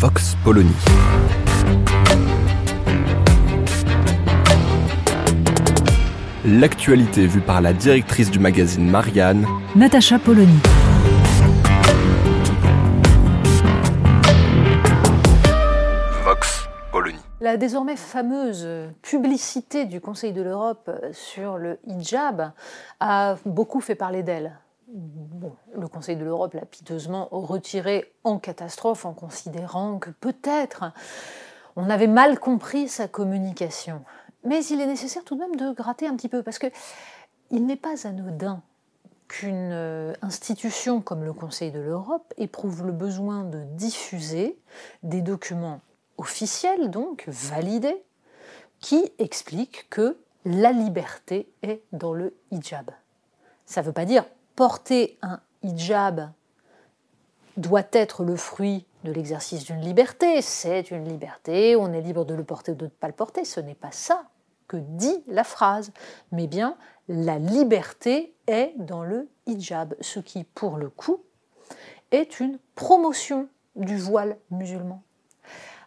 Vox Polony. L'actualité vue par la directrice du magazine Marianne, Natacha Polony. Vox Polony. La désormais fameuse publicité du Conseil de l'Europe sur le hijab a beaucoup fait parler d'elle. Le Conseil de l'Europe l'a piteusement retiré en catastrophe en considérant que peut-être on avait mal compris sa communication. Mais il est nécessaire tout de même de gratter un petit peu parce que il n'est pas anodin qu'une euh, institution comme le Conseil de l'Europe éprouve le besoin de diffuser des documents officiels, donc validés, qui expliquent que la liberté est dans le hijab. Ça ne veut pas dire porter un hijab doit être le fruit de l'exercice d'une liberté. C'est une liberté, on est libre de le porter ou de ne pas le porter. Ce n'est pas ça que dit la phrase, mais bien la liberté est dans le hijab, ce qui, pour le coup, est une promotion du voile musulman.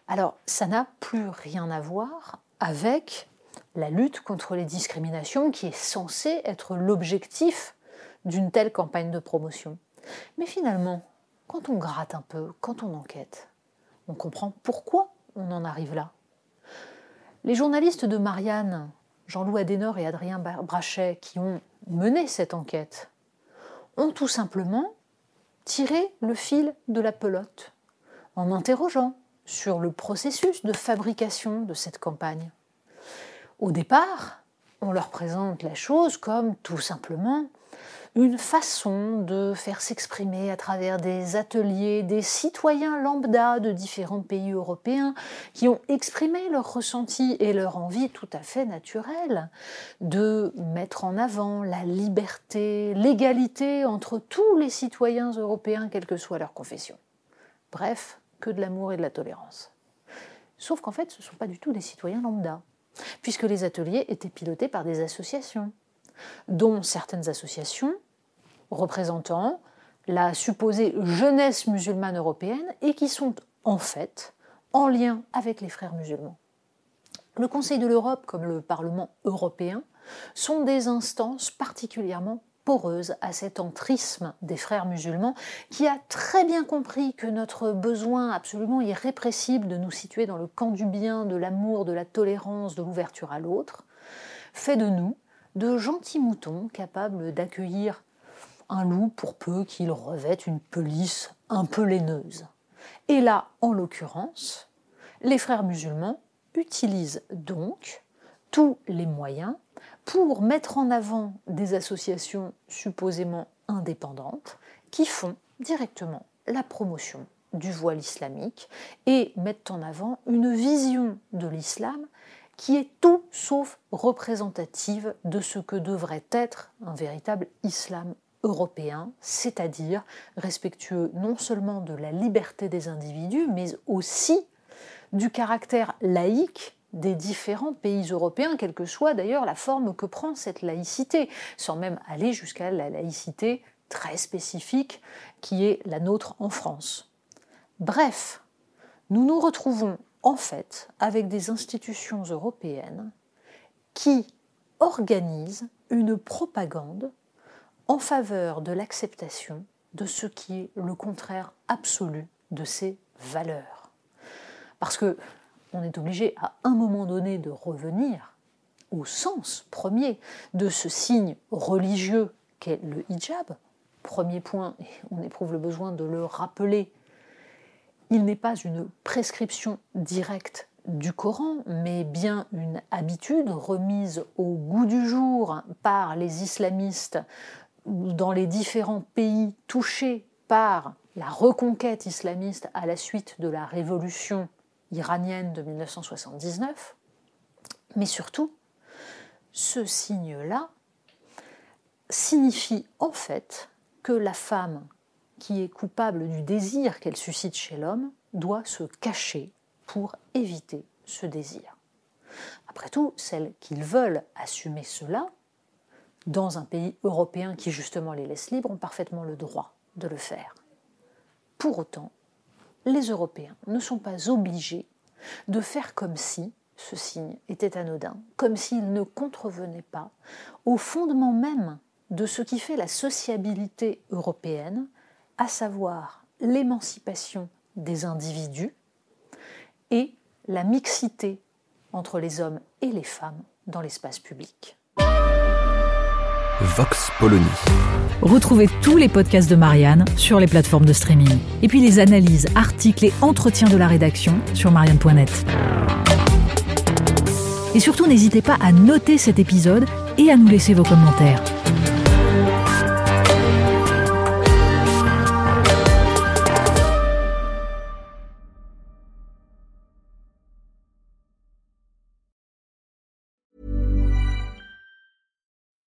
Alors, ça n'a plus rien à voir avec la lutte contre les discriminations qui est censée être l'objectif d'une telle campagne de promotion. Mais finalement, quand on gratte un peu, quand on enquête, on comprend pourquoi on en arrive là. Les journalistes de Marianne, Jean-Loup Adenor et Adrien Brachet, qui ont mené cette enquête, ont tout simplement tiré le fil de la pelote en interrogeant sur le processus de fabrication de cette campagne. Au départ, on leur présente la chose comme tout simplement une façon de faire s'exprimer à travers des ateliers des citoyens lambda de différents pays européens qui ont exprimé leur ressenti et leur envie tout à fait naturelle de mettre en avant la liberté, l'égalité entre tous les citoyens européens, quelle que soit leur confession. Bref, que de l'amour et de la tolérance. Sauf qu'en fait, ce ne sont pas du tout des citoyens lambda, puisque les ateliers étaient pilotés par des associations dont certaines associations représentant la supposée jeunesse musulmane européenne et qui sont en fait en lien avec les frères musulmans. Le Conseil de l'Europe comme le Parlement européen sont des instances particulièrement poreuses à cet entrisme des frères musulmans qui a très bien compris que notre besoin absolument irrépressible de nous situer dans le camp du bien, de l'amour, de la tolérance, de l'ouverture à l'autre, fait de nous de gentils moutons capables d'accueillir un loup pour peu qu'il revête une pelisse un peu laineuse. Et là, en l'occurrence, les frères musulmans utilisent donc tous les moyens pour mettre en avant des associations supposément indépendantes qui font directement la promotion du voile islamique et mettent en avant une vision de l'islam qui est tout sauf représentative de ce que devrait être un véritable islam européen, c'est-à-dire respectueux non seulement de la liberté des individus, mais aussi du caractère laïque des différents pays européens, quelle que soit d'ailleurs la forme que prend cette laïcité, sans même aller jusqu'à la laïcité très spécifique qui est la nôtre en France. Bref, nous nous retrouvons en fait avec des institutions européennes qui organisent une propagande en faveur de l'acceptation de ce qui est le contraire absolu de ces valeurs. Parce que on est obligé à un moment donné de revenir au sens premier de ce signe religieux qu'est le hijab. Premier point, et on éprouve le besoin de le rappeler, il n'est pas une prescription directe du Coran, mais bien une habitude remise au goût du jour par les islamistes dans les différents pays touchés par la reconquête islamiste à la suite de la révolution iranienne de 1979, mais surtout, ce signe-là signifie en fait que la femme qui est coupable du désir qu'elle suscite chez l'homme doit se cacher pour éviter ce désir. Après tout, celles qui veulent assumer cela, dans un pays européen qui justement les laisse libres, ont parfaitement le droit de le faire. Pour autant, les Européens ne sont pas obligés de faire comme si ce signe était anodin, comme s'il ne contrevenait pas au fondement même de ce qui fait la sociabilité européenne, à savoir l'émancipation des individus et la mixité entre les hommes et les femmes dans l'espace public. Vox Polony. Retrouvez tous les podcasts de Marianne sur les plateformes de streaming. Et puis les analyses, articles et entretiens de la rédaction sur marianne.net. Et surtout, n'hésitez pas à noter cet épisode et à nous laisser vos commentaires.